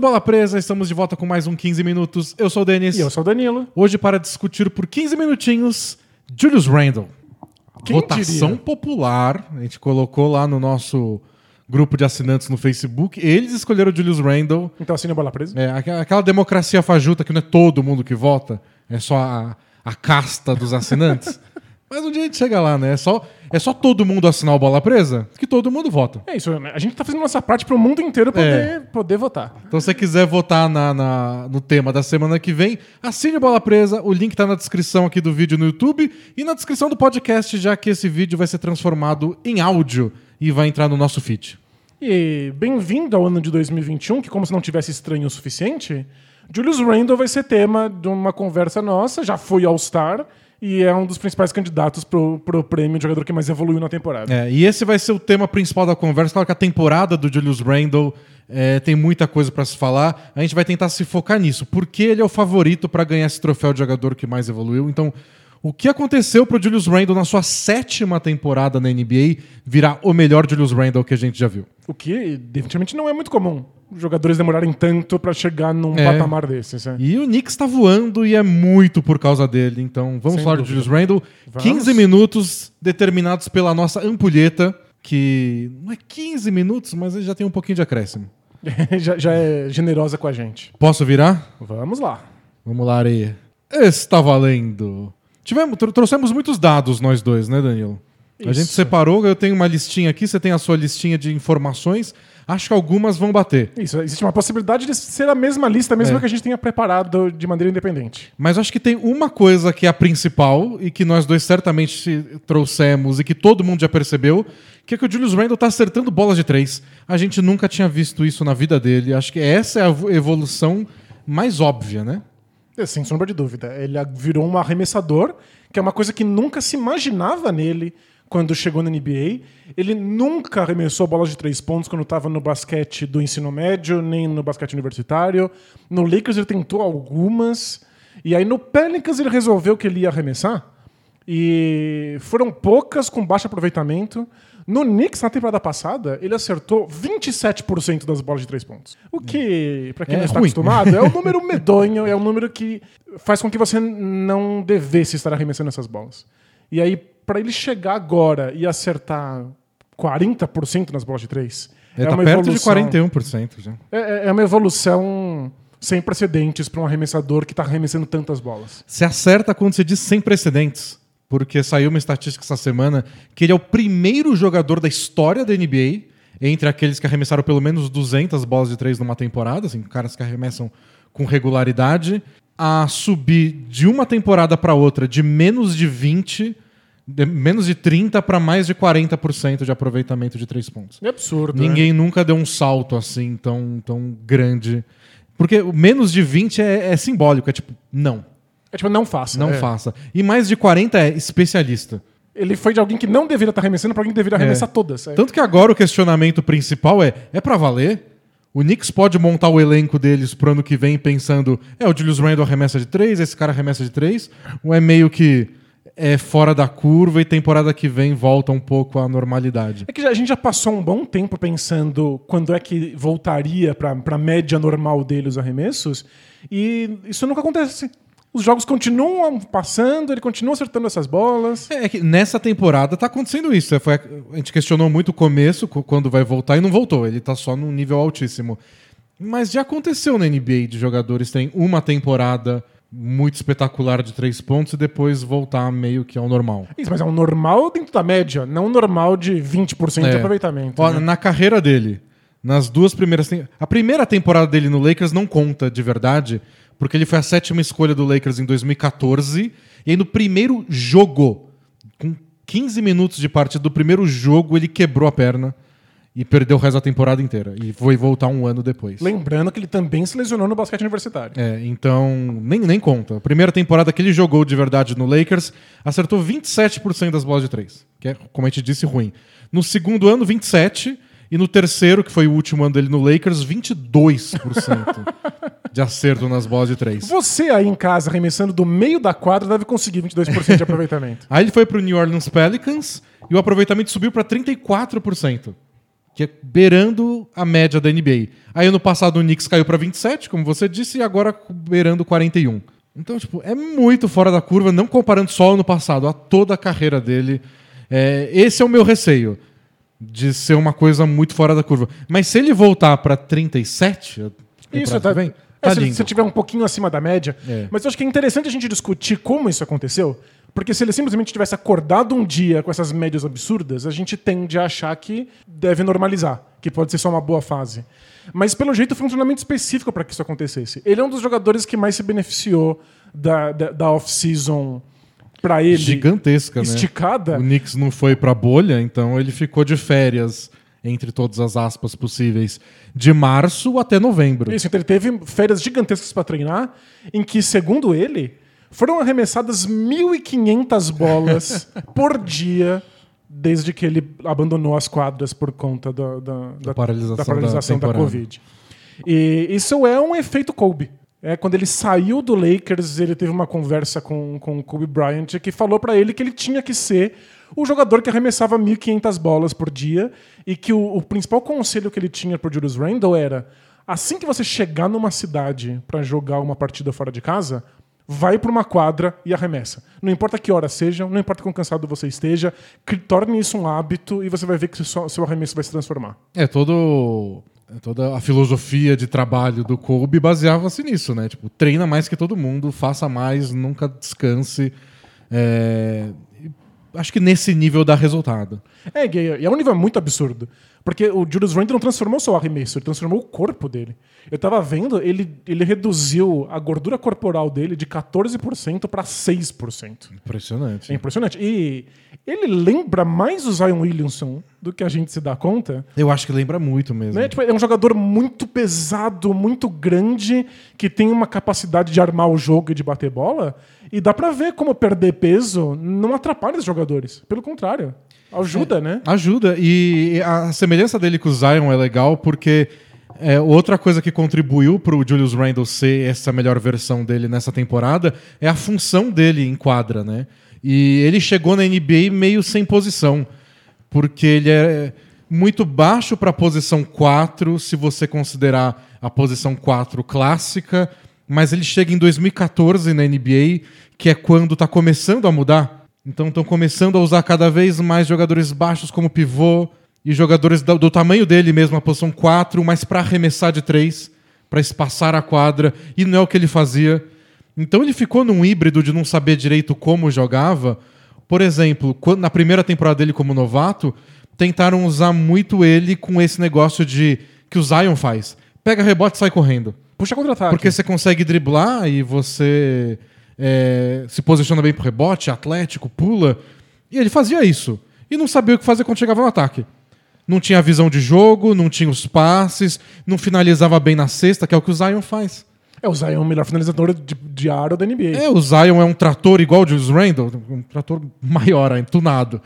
do Bola Presa, estamos de volta com mais um 15 minutos. Eu sou o Denis. E eu sou o Danilo. Hoje para discutir por 15 minutinhos Julius Randle. Quem Votação diria? popular. A gente colocou lá no nosso grupo de assinantes no Facebook. Eles escolheram o Julius Randle. Então assine a bola presa. É, aquela- aquela democracia fajuta que não é todo mundo que vota, é só a, a casta dos assinantes. Mas um dia a gente chega lá, né? É só, é só todo mundo assinar o Bola Presa que todo mundo vota. É isso, a gente tá fazendo nossa parte pro mundo inteiro poder, É. poder votar. Então, se você quiser votar na, na- no tema da semana que vem, assine o Bola Presa. O link tá na descrição aqui do vídeo no YouTube e na descrição do podcast, já que esse vídeo vai ser transformado em áudio e vai entrar no nosso feed. E bem-vindo ao ano de 2021, que como se não tivesse estranho o suficiente, Julius Randle vai ser tema de uma conversa nossa, já foi All-Star e é um dos principais candidatos pro, pro prêmio de jogador que mais evoluiu na temporada. É, e esse vai ser o tema principal da conversa. Claro que a temporada do Julius Randle é, tem muita coisa pra se falar. A gente vai tentar se focar nisso. Porque ele é o favorito pra ganhar esse troféu de jogador que mais evoluiu. Então, o que aconteceu pro Julius Randle na sua sétima temporada na NBA virar o melhor Julius Randle que a gente já viu? O que definitivamente não é muito comum. Jogadores demorarem tanto pra chegar num É. patamar desses. né? E o Knicks tá voando e é muito por causa dele. Então, vamos Sem falar dúvida. Julius Randle. Vamos. 15 minutos determinados pela nossa ampulheta, que não é 15 minutos, mas ele já tem um pouquinho de acréscimo. já, já é generosa com a gente. Posso virar? Vamos lá. Vamos lá, Areia. Está valendo. Tivemos, tro- trouxemos muitos dados nós dois, né, Danilo? A Isso. gente separou, eu tenho uma listinha aqui, você tem a sua listinha de informações. Acho que algumas vão bater. Isso, existe uma possibilidade de ser a mesma lista, mesmo É. que a gente tenha preparado de maneira independente. Mas acho que tem uma coisa que é a principal e que nós dois certamente trouxemos e que todo mundo já percebeu, que é que o Julius Randle tá acertando bolas de três. A gente nunca tinha visto isso na vida dele. Acho que essa é a vo- evolução mais óbvia, né? É, Sem sombra de dúvida. Ele virou um arremessador, que é uma coisa que nunca se imaginava nele quando chegou na NBA. Ele nunca arremessou bolas de três pontos quando estava no basquete do ensino médio, nem no basquete universitário. No Lakers ele tentou algumas. E aí no Pelicans ele resolveu que ele ia arremessar. E foram poucas com baixo aproveitamento. No Knicks, na temporada passada, ele acertou 27% das bolas de três pontos. O que, pra quem É não está ruim. acostumado, é um número medonho, é um número que faz com que você não devesse estar arremessando essas bolas. E aí, pra ele chegar agora e acertar 40% nas bolas de três, Ele é tá uma perto evolução. de 41% já. É, é uma evolução sem precedentes para um arremessador que está arremessando tantas bolas. Você acerta quando você diz sem precedentes. Porque saiu uma estatística essa semana que ele é o primeiro jogador da história da NBA, entre aqueles que arremessaram pelo menos 200 bolas de três numa temporada, assim, caras que arremessam com regularidade, a subir de uma temporada para outra de menos de 20, de menos de 30 para mais de 40% de aproveitamento de três pontos. É absurdo. né? Ninguém nunca deu um salto assim tão, tão grande. Porque menos de 20 é, é simbólico, é tipo, não. É tipo, não faça. Não é. faça. E mais de 40 é especialista. Ele foi de alguém que não deveria estar arremessando para alguém que deveria arremessar todas. É. Tanto que agora o questionamento principal é: é pra valer? O Knicks pode montar o elenco deles pro ano que vem pensando: é, o Julius Randle arremessa de 3, esse cara arremessa de 3? Ou é meio que é fora da curva e temporada que vem volta um pouco à normalidade? É que a gente já passou um bom tempo pensando quando é que voltaria para a média normal dele os arremessos, e isso nunca acontece. Os jogos continuam passando, ele continua acertando essas bolas. É que nessa temporada tá acontecendo isso. É, foi- a gente questionou muito o começo, co- quando vai voltar, e não voltou. Ele tá só num nível altíssimo. Mas já aconteceu na NBA de jogadores terem uma temporada muito espetacular de três pontos e depois voltar meio que ao normal. Isso, mas é um normal dentro da média, não um normal de 20% de É. aproveitamento. Ó, né? Na carreira dele, nas duas primeiras. A primeira temporada dele no Lakers não conta de verdade, porque ele foi a sétima escolha do Lakers em 2014. E aí no primeiro jogo, com 15 minutos de partida do primeiro jogo, ele quebrou a perna e perdeu o resto da temporada inteira. E foi voltar um ano depois. Lembrando que ele também se lesionou no basquete universitário. É, então, nem, nem conta. A primeira temporada que ele jogou de verdade no Lakers, acertou 27% das bolas de três. Que é, como a gente disse, ruim. No segundo ano, 27%. E no terceiro, que foi o último ano dele no Lakers, 22% de acerto nas bolas de três. Você aí em casa, arremessando do meio da quadra, deve conseguir 22% de aproveitamento. Aí ele foi pro New Orleans Pelicans e o aproveitamento subiu para 34%. que é beirando a média da NBA. Aí ano passado o Knicks caiu para 27, como você disse, e agora beirando 41. Então, tipo, é muito fora da curva, não comparando só ano passado, a toda a carreira dele. É, esse é o meu receio, de ser uma coisa muito fora da curva. Mas se ele voltar para 37, isso, tá, bem, é, tá se lindo. você tiver um pouquinho acima da média. É. Mas eu acho que é interessante a gente discutir como isso aconteceu. Porque se ele simplesmente tivesse acordado um dia com essas médias absurdas, a gente tende a achar que deve normalizar, que pode ser só uma boa fase. Mas pelo jeito foi um treinamento específico para que isso acontecesse. Ele é um dos jogadores que mais se beneficiou da, da, da off-season para ele. Gigantesca, né? esticada. O Knicks não foi pra bolha, então ele ficou de férias, entre todas as aspas possíveis, de março até novembro. Isso, então ele teve férias gigantescas para treinar, em que, segundo ele, foram arremessadas 1.500 bolas por dia desde que ele abandonou as quadras por conta da, da, da, paralisação da, paralisação da da. Covid. E isso é um efeito Kobe. É, quando ele saiu do Lakers, ele teve uma conversa com, com o Kobe Bryant que falou para ele que ele tinha que ser o jogador que arremessava 1.500 bolas por dia e que o, o principal conselho que ele tinha pro Julius Randle era assim que você chegar numa cidade para jogar uma partida fora de casa, vai para uma quadra e arremessa. Não importa que hora seja, não importa quão cansado você esteja, torne isso um hábito e você vai ver que seu, seu arremesso vai se transformar. É, todo, toda a filosofia de trabalho do Kobe baseava-se nisso, né? Tipo, treina mais que todo mundo, faça mais, nunca descanse. É, Acho que nesse nível dá resultado. É, e é um nível muito absurdo. Porque o Julius Randle não transformou só o arremesso, ele transformou o corpo dele. Eu tava vendo, ele, ele reduziu a gordura corporal dele de 14% para 6%. Impressionante. É impressionante. E ele lembra mais o Zion Williamson do que a gente se dá conta. Eu acho que lembra muito mesmo. Né? Tipo, é um jogador muito pesado, muito grande, que tem uma capacidade de armar o jogo e de bater bola. E dá pra ver como perder peso não atrapalha os jogadores. Pelo contrário, ajuda, né? Ajuda. E a semelhança dele com o Zion é legal porque é, outra coisa que contribuiu para o Julius Randle ser essa melhor versão dele nessa temporada é a função dele em quadra, né? E ele chegou na NBA meio sem posição, porque ele é muito baixo para a posição 4, se você considerar a posição 4 clássica, mas ele chega em 2014 na NBA, que é quando está começando a mudar. Então estão começando a usar cada vez mais jogadores baixos como pivô e jogadores do, do tamanho dele mesmo, a posição 4, mas para arremessar de 3, para espaçar a quadra, e não é o que ele fazia. Então ele ficou num híbrido de não saber direito como jogava. Por exemplo, quando, na primeira temporada dele como novato, tentaram usar muito ele com esse negócio de que o Zion faz. Pega rebote e sai correndo. Puxa contra-ataque. Porque você consegue driblar e você é, se posiciona bem pro rebote, atlético, pula. E ele fazia isso. E não sabia o que fazer quando chegava no ataque. Não tinha visão de jogo, não tinha os passes, não finalizava bem na cesta, que é o que o Zion faz. É, o Zion é o melhor finalizador de, de aro da NBA. É, o Zion é um trator igual o Julius Randle, um trator maior, entunado.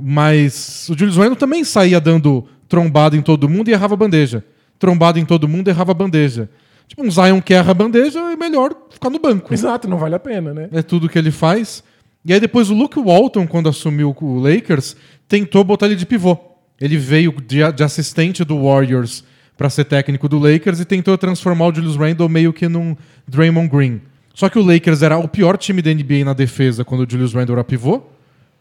Mas o Julius Randle também saía dando trombada em todo mundo e errava a bandeja. Trombada em todo mundo e errava a bandeja. Tipo, um Zion que erra a bandeja é melhor ficar no banco. Exato, não vale a pena, né? É tudo que ele faz. E aí depois o Luke Walton, quando assumiu o Lakers, tentou botar ele de pivô. Ele veio de, de assistente do Warriors para ser técnico do Lakers e tentou transformar o Julius Randle meio que num Draymond Green. Só que o Lakers era o pior time da NBA na defesa quando o Julius Randle era pivô,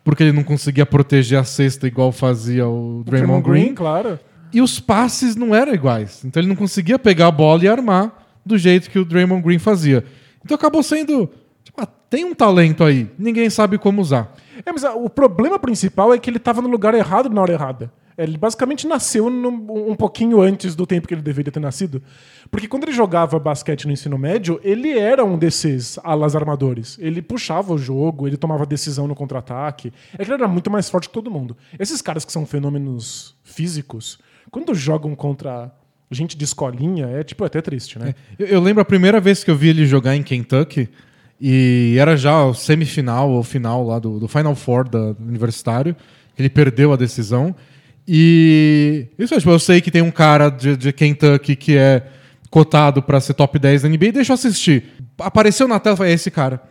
porque ele não conseguia proteger a cesta igual fazia o Draymond Green. claro. E os passes não eram iguais. Então ele não conseguia pegar a bola e armar do jeito que o Draymond Green fazia. Então acabou sendo. Tipo, ah, tem um talento aí, ninguém sabe como usar. É, mas ah, o problema principal é que ele estava no lugar errado na hora errada. Ele basicamente nasceu no- um pouquinho antes do tempo que ele deveria ter nascido. Porque quando ele jogava basquete no ensino médio, ele era um desses alas armadores. Ele puxava o jogo, ele tomava decisão no contra-ataque. É que ele era muito mais forte que todo mundo. Esses caras que são fenômenos físicos, quando jogam contra gente de escolinha, é tipo é até triste, né? Eu, eu lembro a primeira vez que eu vi ele jogar em Kentucky, e era já o semifinal ou final lá do, do Final Four da, do universitário, ele perdeu a decisão. E isso é, tipo, eu sei que tem um cara de, de Kentucky que é cotado para ser top 10 da NBA, deixa eu assistir. Apareceu na tela, falei, é esse cara.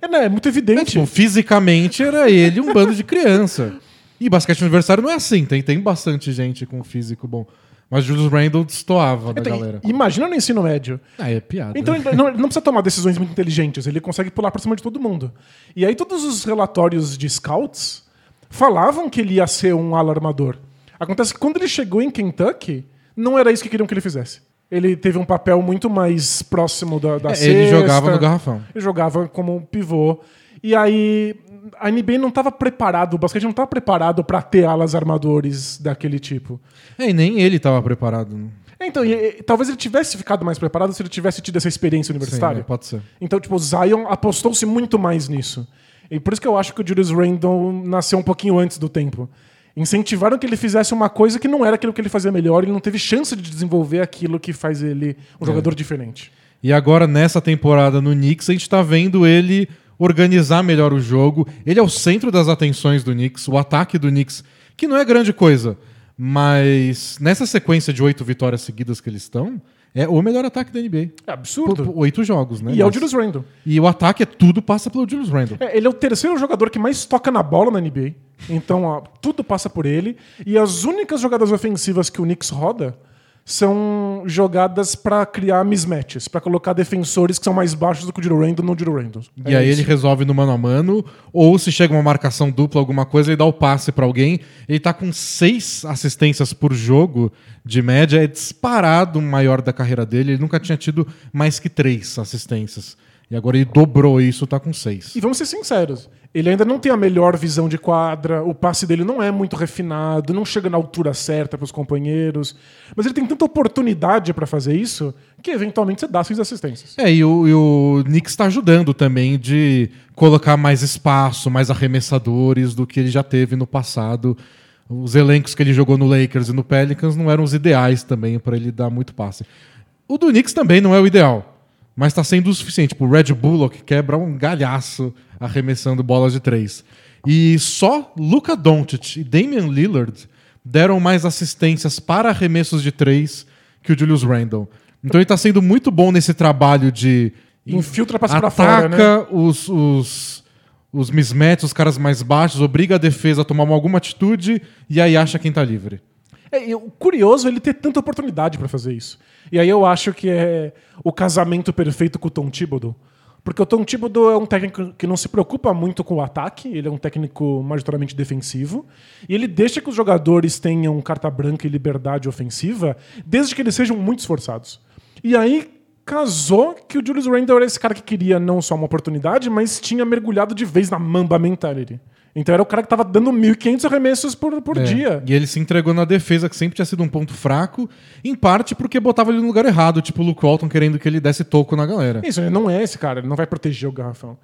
É, né, é muito É, evidente. tipo, fisicamente era ele um bando de criança. E basquete universitário não é assim, tem, tem bastante gente com físico bom. Mas Julius Randle destoava da Então, galera. Imagina no ensino médio. Ah, é piada. Então ele não, ele não precisa tomar decisões muito inteligentes, ele consegue pular por cima de todo mundo. E aí todos os relatórios de scouts falavam que ele ia ser um ala armador. Acontece que quando ele chegou em Kentucky, não era isso que queriam que ele fizesse. Ele teve um papel muito mais próximo da, da É, ele cesta. jogava no garrafão. Ele jogava como pivô. E aí a NBA não estava preparado, o basquete não estava preparado para ter alas armadores daquele tipo. É, e nem ele tava preparado. né? Então, e- e- talvez ele tivesse ficado mais preparado se ele tivesse tido essa experiência universitária. Sim, pode ser. Então, tipo, o Zion apostou-se muito mais nisso. E por isso que eu acho que o Julius Randle nasceu um pouquinho antes do tempo. Incentivaram que ele fizesse uma coisa que não era aquilo que ele fazia melhor, ele não teve chance de desenvolver aquilo que faz ele um jogador diferente. E agora, nessa temporada no Knicks, a gente tá vendo ele organizar melhor o jogo. Ele é o centro das atenções do Knicks, o ataque do Knicks, que não é grande coisa, mas nessa sequência de oito vitórias seguidas que eles estão, é o melhor ataque da NBA. É absurdo. Por, por oito jogos, né? E é o Julius Randle. E o ataque é tudo passa pelo Julius Randle. É, ele é o terceiro jogador que mais toca na bola na NBA. Então, ó, tudo passa por ele. E as únicas jogadas ofensivas que o Knicks roda são jogadas pra criar mismatches, pra colocar defensores que são mais baixos do que o Julius Randle no Randle. E É aí isso. ele resolve no mano a mano, ou se chega uma marcação dupla, alguma coisa, ele dá o passe pra alguém. Ele tá com seis assistências por jogo de média, é disparado o maior da carreira dele. Ele nunca tinha tido mais que três assistências. E agora ele dobrou isso, tá com seis. E vamos ser sinceros, ele ainda não tem a melhor visão de quadra, o passe dele não é muito refinado, não chega na altura certa para os companheiros, mas ele tem tanta oportunidade para fazer isso que eventualmente você dá seis assistências. É, e o, e o Knicks tá ajudando também de colocar mais espaço, mais arremessadores do que ele já teve no passado. Os elencos que ele jogou no Lakers e no Pelicans não eram os ideais também para ele dar muito passe. O do Knicks também não é o ideal, mas tá sendo o suficiente. Tipo, o Red Bullock quebra um galhaço arremessando bolas de três. E só Luka Doncic e Damian Lillard deram mais assistências para arremessos de três que o Julius Randle. Então ele tá sendo muito bom nesse trabalho de Infiltra passe pra ataca fora, né? os, os, os mismatches, os caras mais baixos, obriga a defesa a tomar uma- alguma atitude e aí acha quem tá livre. É, curioso é ele ter tanta oportunidade pra fazer isso. E aí eu acho que é o casamento perfeito com o Tom Thibodeau. Porque o Tom Thibodeau é um técnico que não se preocupa muito com o ataque, ele é um técnico majoritariamente defensivo, e ele deixa que os jogadores tenham carta branca e liberdade ofensiva, desde que eles sejam muito esforçados. E aí casou que o Julius Randle era esse cara que queria não só uma oportunidade, mas tinha mergulhado de vez na Mamba Mentality. Então era o cara que tava dando 1.500 arremessos por, por É. dia. E ele se entregou na defesa, que sempre tinha sido um ponto fraco, em parte porque botava ele no lugar errado, tipo o Luke Walton querendo que ele desse toco na galera. Isso, ele não é esse cara, ele não vai proteger o garrafão.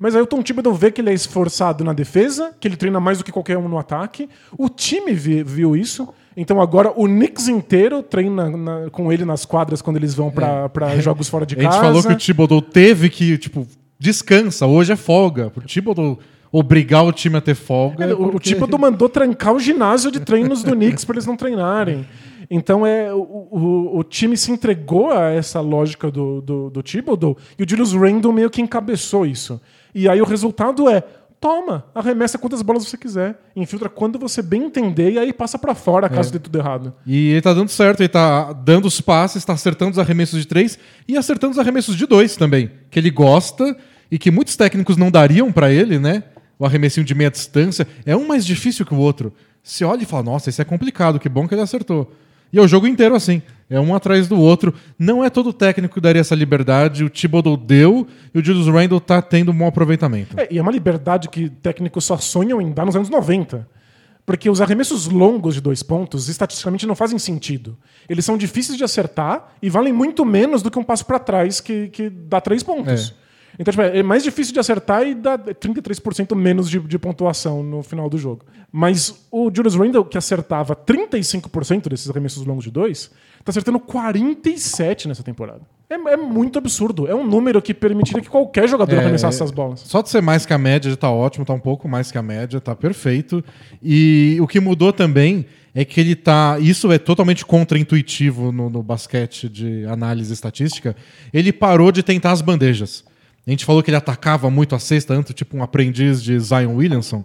Mas aí o Tom Thibodeau vê que ele é esforçado na defesa, que ele treina mais do que qualquer um no ataque. O time vi- viu isso. Então agora o Knicks inteiro treina na- com ele nas quadras quando eles vão pra pra jogos fora de É. a gente casa. falou que o Thibodeau teve que, tipo, descansa, hoje é folga. Pro Thibodeau obrigar o time a ter folga. É, é o, o porque- Thibodeau mandou trancar o ginásio de treinos do Knicks para eles não treinarem. Então é, o, o, o time se entregou a essa lógica do, do, do Thibodeau e o Julius Randle meio que encabeçou isso. E aí o resultado é: toma, arremessa quantas bolas você quiser, infiltra quando você bem entender e aí passa para fora caso dê tudo errado. E ele tá dando certo, ele tá dando os passes, tá acertando os arremessos de três e acertando os arremessos de dois também, que ele gosta e que muitos técnicos não dariam pra ele, né? O arremessinho de meia distância é um mais difícil que o outro. Se olha e fala, nossa, esse é complicado, que bom que ele acertou. E é o jogo inteiro assim, é um atrás do outro. Não é todo técnico que daria essa liberdade, o Thibodeau deu e o Julius Randle tá tendo um bom aproveitamento. É, e é uma liberdade que técnicos só sonham em dar nos anos 90. Porque os arremessos longos de dois pontos, estatisticamente, não fazem sentido. Eles são difíceis de acertar e valem muito menos do que um passo para trás que, que dá três pontos. Então, tipo, é mais difícil de acertar e dá 33% menos de, de pontuação no final do jogo. Mas o Julius Randle, que acertava 35% desses arremessos longos de dois, está acertando 47% nessa temporada. É, é muito absurdo. É um número que permitiria que qualquer jogador É, arremessasse essas bolas. Só de ser mais que a média já tá ótimo, tá um pouco mais que a média, tá perfeito. E o que mudou também é que ele tá. Isso é totalmente contra-intuitivo no, no basquete de análise estatística. Ele parou de tentar as bandejas. A gente falou que ele atacava muito a cesta, antes, tipo um aprendiz de Zion Williamson.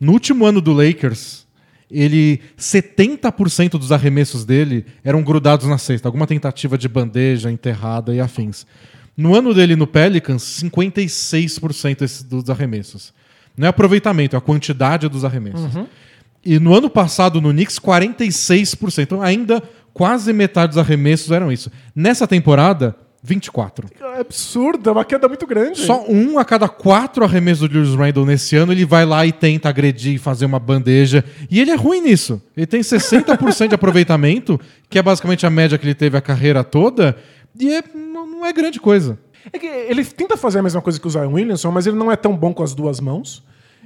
No último ano do Lakers, ele 70% dos arremessos dele eram grudados na cesta, alguma tentativa de bandeja, enterrada e afins. No ano dele no Pelicans, 56% dos arremessos. Não é aproveitamento, é a quantidade dos arremessos. Uhum. E no ano passado no Knicks, 46%. Então ainda quase metade dos arremessos eram isso. Nessa temporada, 24. É absurdo, é uma queda muito grande. Só um a cada quatro arremessos do Julius Randle nesse ano, ele vai lá e tenta agredir e fazer uma bandeja. E ele é ruim nisso. Ele tem 60% de aproveitamento, que é basicamente a média que ele teve a carreira toda, e é, não, não é grande coisa. É que ele tenta fazer a mesma coisa que o Zion Williamson, mas ele não é tão bom com as duas mãos.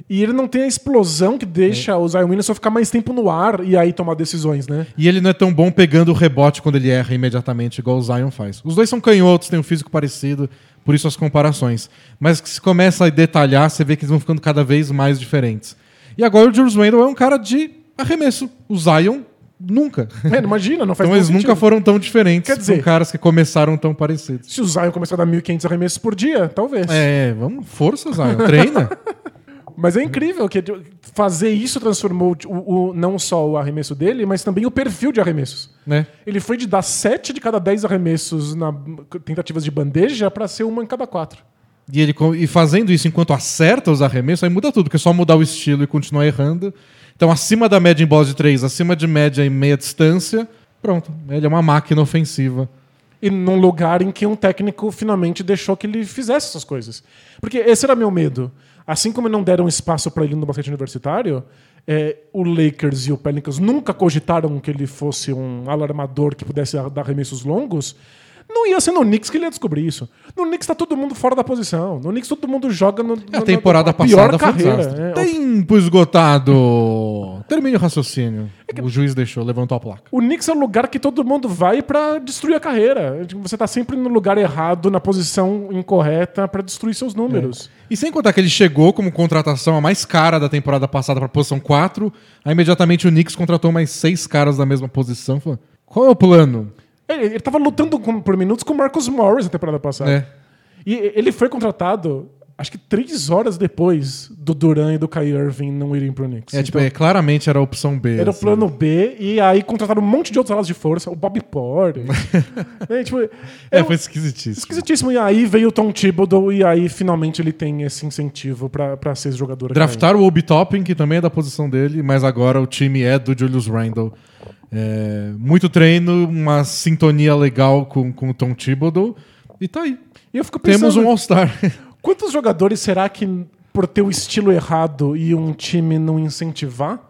E ele não tem a explosão que deixa o Zion Williamson ficar mais tempo no ar e aí tomar decisões, né? E ele não é tão bom pegando o rebote quando ele erra imediatamente, igual o Zion faz. Os dois são canhotos, têm um físico parecido, por isso as comparações. Mas que se começa a detalhar, você vê que eles vão ficando cada vez mais diferentes. E agora o Julius Randle é um cara de arremesso. O Zion, nunca. É, imagina, não faz Então eles nenhum nunca sentido. foram tão diferentes. Quer dizer- São caras que começaram tão parecidos. Se o Zion começar a dar 1.500 arremessos por dia, talvez. É, vamos, força, Zion. Treina. Mas é incrível que fazer isso transformou o, o- não só o arremesso dele, mas também o perfil de arremessos. né? Ele foi de dar 7 de cada 10 arremessos na tentativas de bandeja para ser uma em cada quatro. E ele e fazendo isso enquanto acerta os arremessos, aí muda tudo, porque é só mudar o estilo e continuar errando. Então, acima da média em bola de três, acima de média em meia distância, pronto. Ele é uma máquina ofensiva. E num lugar em que um técnico finalmente deixou que ele fizesse essas coisas. Porque esse era meu medo. Assim como não deram espaço para ele no basquete universitário, é, o Lakers e o Pelicans nunca cogitaram que ele fosse um alarmador que pudesse dar arremessos longos. Não ia ser no Knicks que ele ia descobrir isso. No Knicks tá todo mundo fora da posição. No Knicks todo mundo joga no, É, A temporada na pior passada foi um carreira. desastre. É, Tempo esgotado. Termine o raciocínio. O juiz deixou, levantou a placa. O Knicks é o lugar que todo mundo vai pra destruir a carreira. Você tá sempre no lugar errado, na posição incorreta pra destruir seus números. E sem contar que ele chegou como contratação a mais cara da temporada passada para posição 4, aí imediatamente o Knicks contratou mais seis caras da mesma posição. Falou, qual é o plano? Ele, ele tava lutando com- por minutos com o Marcus Morris na temporada passada. É. E ele foi contratado, acho que três horas depois do Duran e do Kai Irving não irem pro Knicks. É, tipo, Então, é, claramente era a opção B. Era o assim. plano B, e aí contrataram um monte de outros alas de força, o Bob Porter. né, tipo, É, eu- foi esquisitíssimo. Esquisitíssimo. E aí veio o Tom Thibodeau e aí finalmente ele tem esse incentivo pra, pra ser jogador. aqui. Draftaram o Obi Toppin, que também é da posição dele, mas agora o time é do Julius Randle. É, muito treino, uma sintonia legal com, com o Tom Thibodeau. E tá aí. E eu fico pensando, Temos um All-Star. quantos jogadores será que por ter o estilo errado e um time não incentivar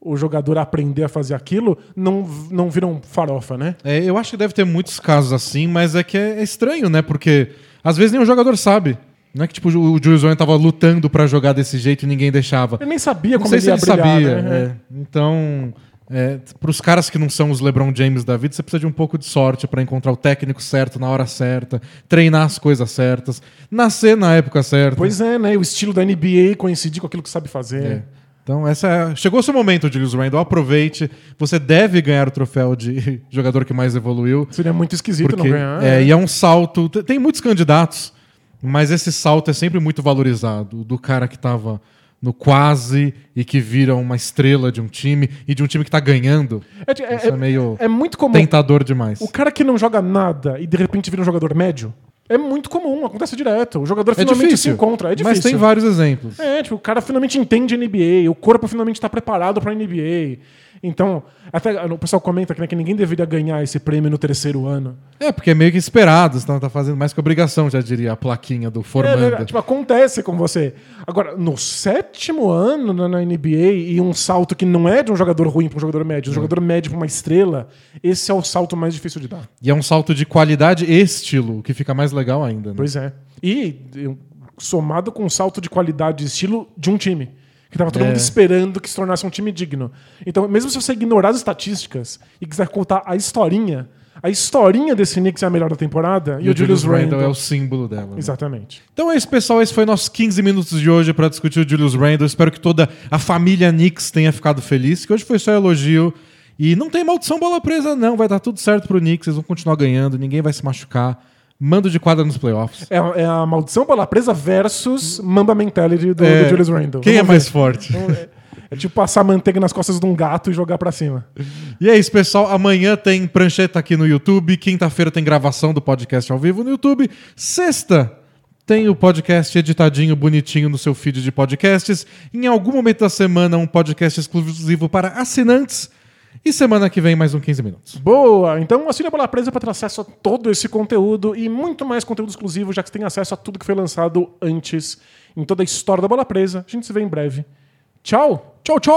o jogador a aprender a fazer aquilo, não, não viram farofa, né? É, eu acho que deve ter muitos casos assim, mas é que é estranho, né? Porque às vezes nenhum jogador sabe. Não é que tipo, o Julius Randle tava lutando pra jogar desse jeito e ninguém deixava. Eu nem sabia Não como sei ele se ia ele brilhar, sabia. né? é. Então, é, para os caras que não são os LeBron James da vida, você precisa de um pouco de sorte para encontrar o técnico certo na hora certa, treinar as coisas certas, nascer na época certa. Pois é, né? O estilo da NBA coincidir com aquilo que sabe fazer. É. Então, essa é... chegou o seu momento, Julius Randle. Aproveite. Você deve ganhar o troféu de jogador que mais evoluiu. Seria muito esquisito Porque, não ganhar. é, e é um salto. Tem muitos candidatos, mas esse salto é sempre muito valorizado. Do cara que tava no quase e que vira uma estrela de um time e de um time que tá ganhando. É, é- Isso é, meio é muito comum. tentador demais. O cara que não joga nada e de repente vira um jogador médio é muito comum, acontece direto. O jogador É finalmente difícil. se encontra. É difícil. Mas tem vários exemplos. É, tipo, o cara finalmente entende NBA, o corpo finalmente está preparado para NBA. Então, até o pessoal comenta que, né, que ninguém deveria ganhar esse prêmio no terceiro ano. É, porque é meio que esperado, senão tá fazendo mais que obrigação, já diria a plaquinha do É, formanda. né, tipo, acontece com você. Agora, no sétimo ano na, na NBA e um salto que não é de um jogador ruim para um jogador médio, um jogador médio para uma estrela, esse é o salto mais difícil de dar. E é um salto de qualidade e estilo, que fica mais legal ainda. Né? Pois é. E somado com um salto de qualidade e estilo de um time. Que tava todo É. mundo esperando que se tornasse um time digno. Então, mesmo se você ignorar as estatísticas e quiser contar a historinha, a historinha desse Knicks é a melhor da temporada e, o Julius Randle. é o símbolo dela. né? Exatamente. Então é isso, pessoal. Esse foi nossos 15 minutos de hoje para discutir o Julius Randle. Espero que toda a família Knicks tenha ficado feliz, que hoje foi só elogio. E não tem maldição bola presa, não. Vai dar tudo certo pro Knicks, eles vão continuar ganhando, ninguém vai se machucar. Mando de quadra nos playoffs. É, é a maldição bola presa versus Mamba Mentality do, É, do Julius Randle. Quem é Vamos mais ver. forte? Então, é- É tipo passar manteiga nas costas de um gato e jogar pra cima. E é isso, pessoal. Amanhã tem prancheta aqui no YouTube. Quinta-feira tem gravação do podcast ao vivo no YouTube. Sexta tem o podcast editadinho, bonitinho no seu feed de podcasts. Em algum momento da semana, um podcast exclusivo para assinantes. E semana que vem, mais um 15 minutos. Boa! Então assine a Bola Presa para ter acesso a todo esse conteúdo e muito mais conteúdo exclusivo, já que você tem acesso a tudo que foi lançado antes em toda a história da Bola Presa. A gente se vê em breve. Tchau! Tchau, tchau!